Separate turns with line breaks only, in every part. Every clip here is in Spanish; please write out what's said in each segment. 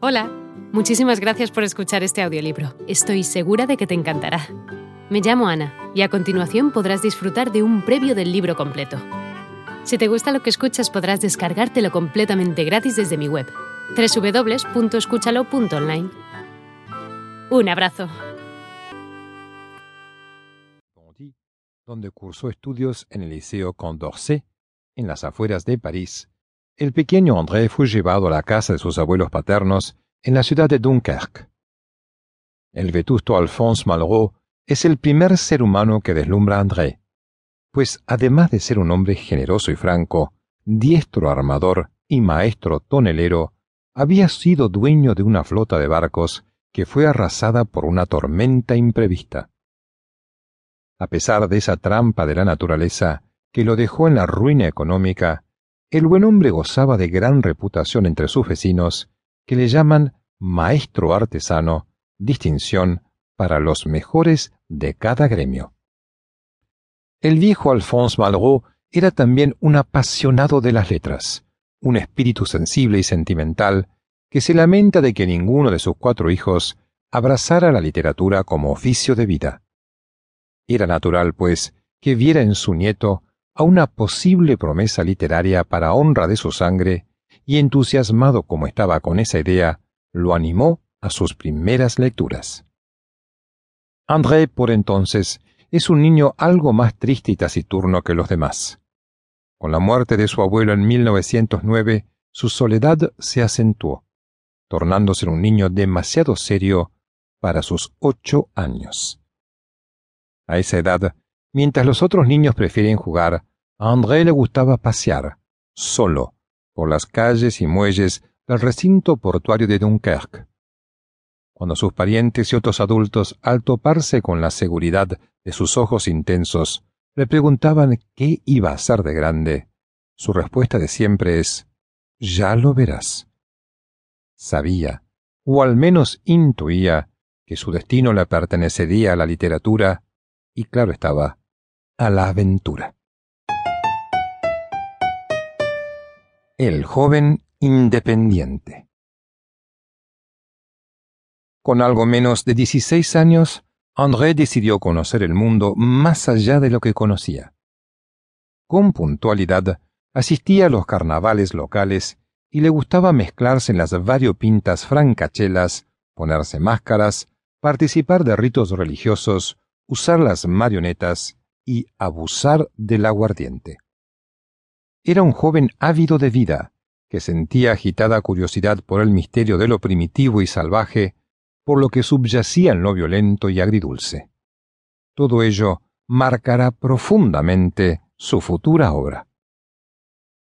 Hola, muchísimas gracias por escuchar este audiolibro. Estoy segura de que te encantará. Me llamo Ana y a continuación podrás disfrutar de un previo del libro completo. Si te gusta lo que escuchas podrás descargártelo completamente gratis desde mi web, www.escúchalo.online. Un abrazo.
donde cursó estudios en el Liceo Condorcet, en las afueras de París, el pequeño André fue llevado a la casa de sus abuelos paternos en la ciudad de Dunkerque. El vetusto Alphonse Malraux es el primer ser humano que deslumbra a André, pues además de ser un hombre generoso y franco, diestro armador y maestro tonelero, había sido dueño de una flota de barcos que fue arrasada por una tormenta imprevista. A pesar de esa trampa de la naturaleza que lo dejó en la ruina económica, el buen hombre gozaba de gran reputación entre sus vecinos, que le llaman maestro artesano, distinción para los mejores de cada gremio. El viejo Alphonse Malraux era también un apasionado de las letras, un espíritu sensible y sentimental que se lamenta de que ninguno de sus cuatro hijos abrazara la literatura como oficio de vida. Era natural, pues, que viera en su nieto a una posible promesa literaria para honra de su sangre, y entusiasmado como estaba con esa idea, lo animó a sus primeras lecturas. André, por entonces, es un niño algo más triste y taciturno que los demás. Con la muerte de su abuelo en 1909, su soledad se acentuó, tornándose un niño demasiado serio para sus ocho años. A esa edad, mientras los otros niños prefieren jugar, a André le gustaba pasear, solo, por las calles y muelles del recinto portuario de Dunkerque. Cuando sus parientes y otros adultos, al toparse con la seguridad de sus ojos intensos, le preguntaban qué iba a hacer de grande, su respuesta de siempre es Ya lo verás. Sabía, o al menos intuía, que su destino le pertenecería a la literatura y claro estaba, a la aventura. El joven independiente. Con algo menos de 16 años, André decidió conocer el mundo más allá de lo que conocía. Con puntualidad, asistía a los carnavales locales y le gustaba mezclarse en las variopintas francachelas, ponerse máscaras, participar de ritos religiosos usar las marionetas y abusar del aguardiente. Era un joven ávido de vida, que sentía agitada curiosidad por el misterio de lo primitivo y salvaje, por lo que subyacía en lo violento y agridulce. Todo ello marcará profundamente su futura obra.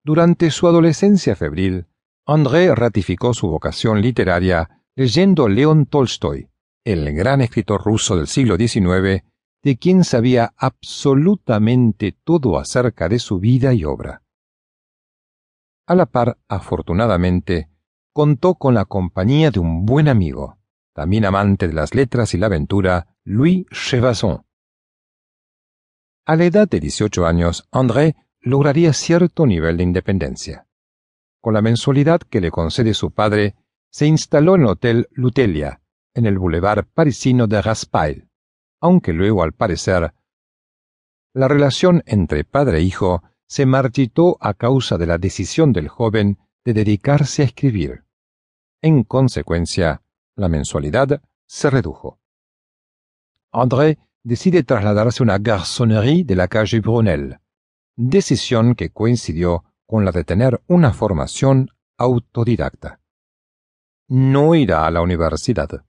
Durante su adolescencia febril, André ratificó su vocación literaria leyendo León Tolstoy, el gran escritor ruso del siglo XIX, de quien sabía absolutamente todo acerca de su vida y obra. A la par, afortunadamente, contó con la compañía de un buen amigo, también amante de las letras y la aventura, Louis Chevasson. A la edad de 18 años, André lograría cierto nivel de independencia. Con la mensualidad que le concede su padre, se instaló en el Hotel Lutelia, en el boulevard parisino de Raspail, aunque luego, al parecer, la relación entre padre e hijo se marchitó a causa de la decisión del joven de dedicarse a escribir. En consecuencia, la mensualidad se redujo. André decide trasladarse a una garçonnerie de la calle Brunel, decisión que coincidió con la de tener una formación autodidacta. No irá a la universidad.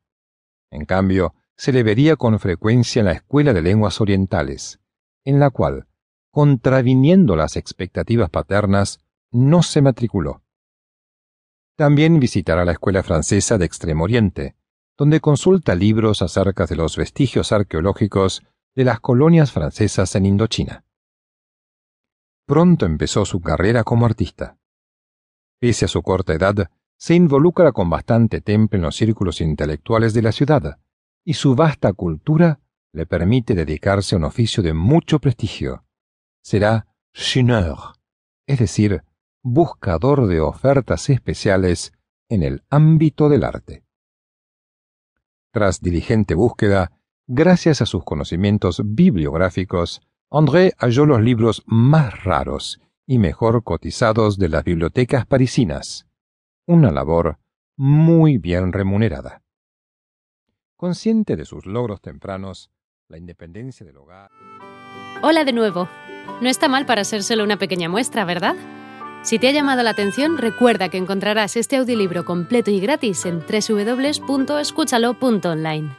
En cambio, se le vería con frecuencia en la Escuela de Lenguas Orientales, en la cual, contraviniendo las expectativas paternas, no se matriculó. También visitará la Escuela Francesa de Extremo Oriente, donde consulta libros acerca de los vestigios arqueológicos de las colonias francesas en Indochina. Pronto empezó su carrera como artista. Pese a su corta edad, se involucra con bastante temple en los círculos intelectuales de la ciudad, y su vasta cultura le permite dedicarse a un oficio de mucho prestigio. Será chineur, es decir, buscador de ofertas especiales en el ámbito del arte. Tras diligente búsqueda, gracias a sus conocimientos bibliográficos, André halló los libros más raros y mejor cotizados de las bibliotecas parisinas, una labor muy bien remunerada. Consciente de sus logros tempranos, la independencia del hogar.
Hola de nuevo. No está mal para ser solo una pequeña muestra, ¿verdad? Si te ha llamado la atención, recuerda que encontrarás este audiolibro completo y gratis en www.escúchalo.online.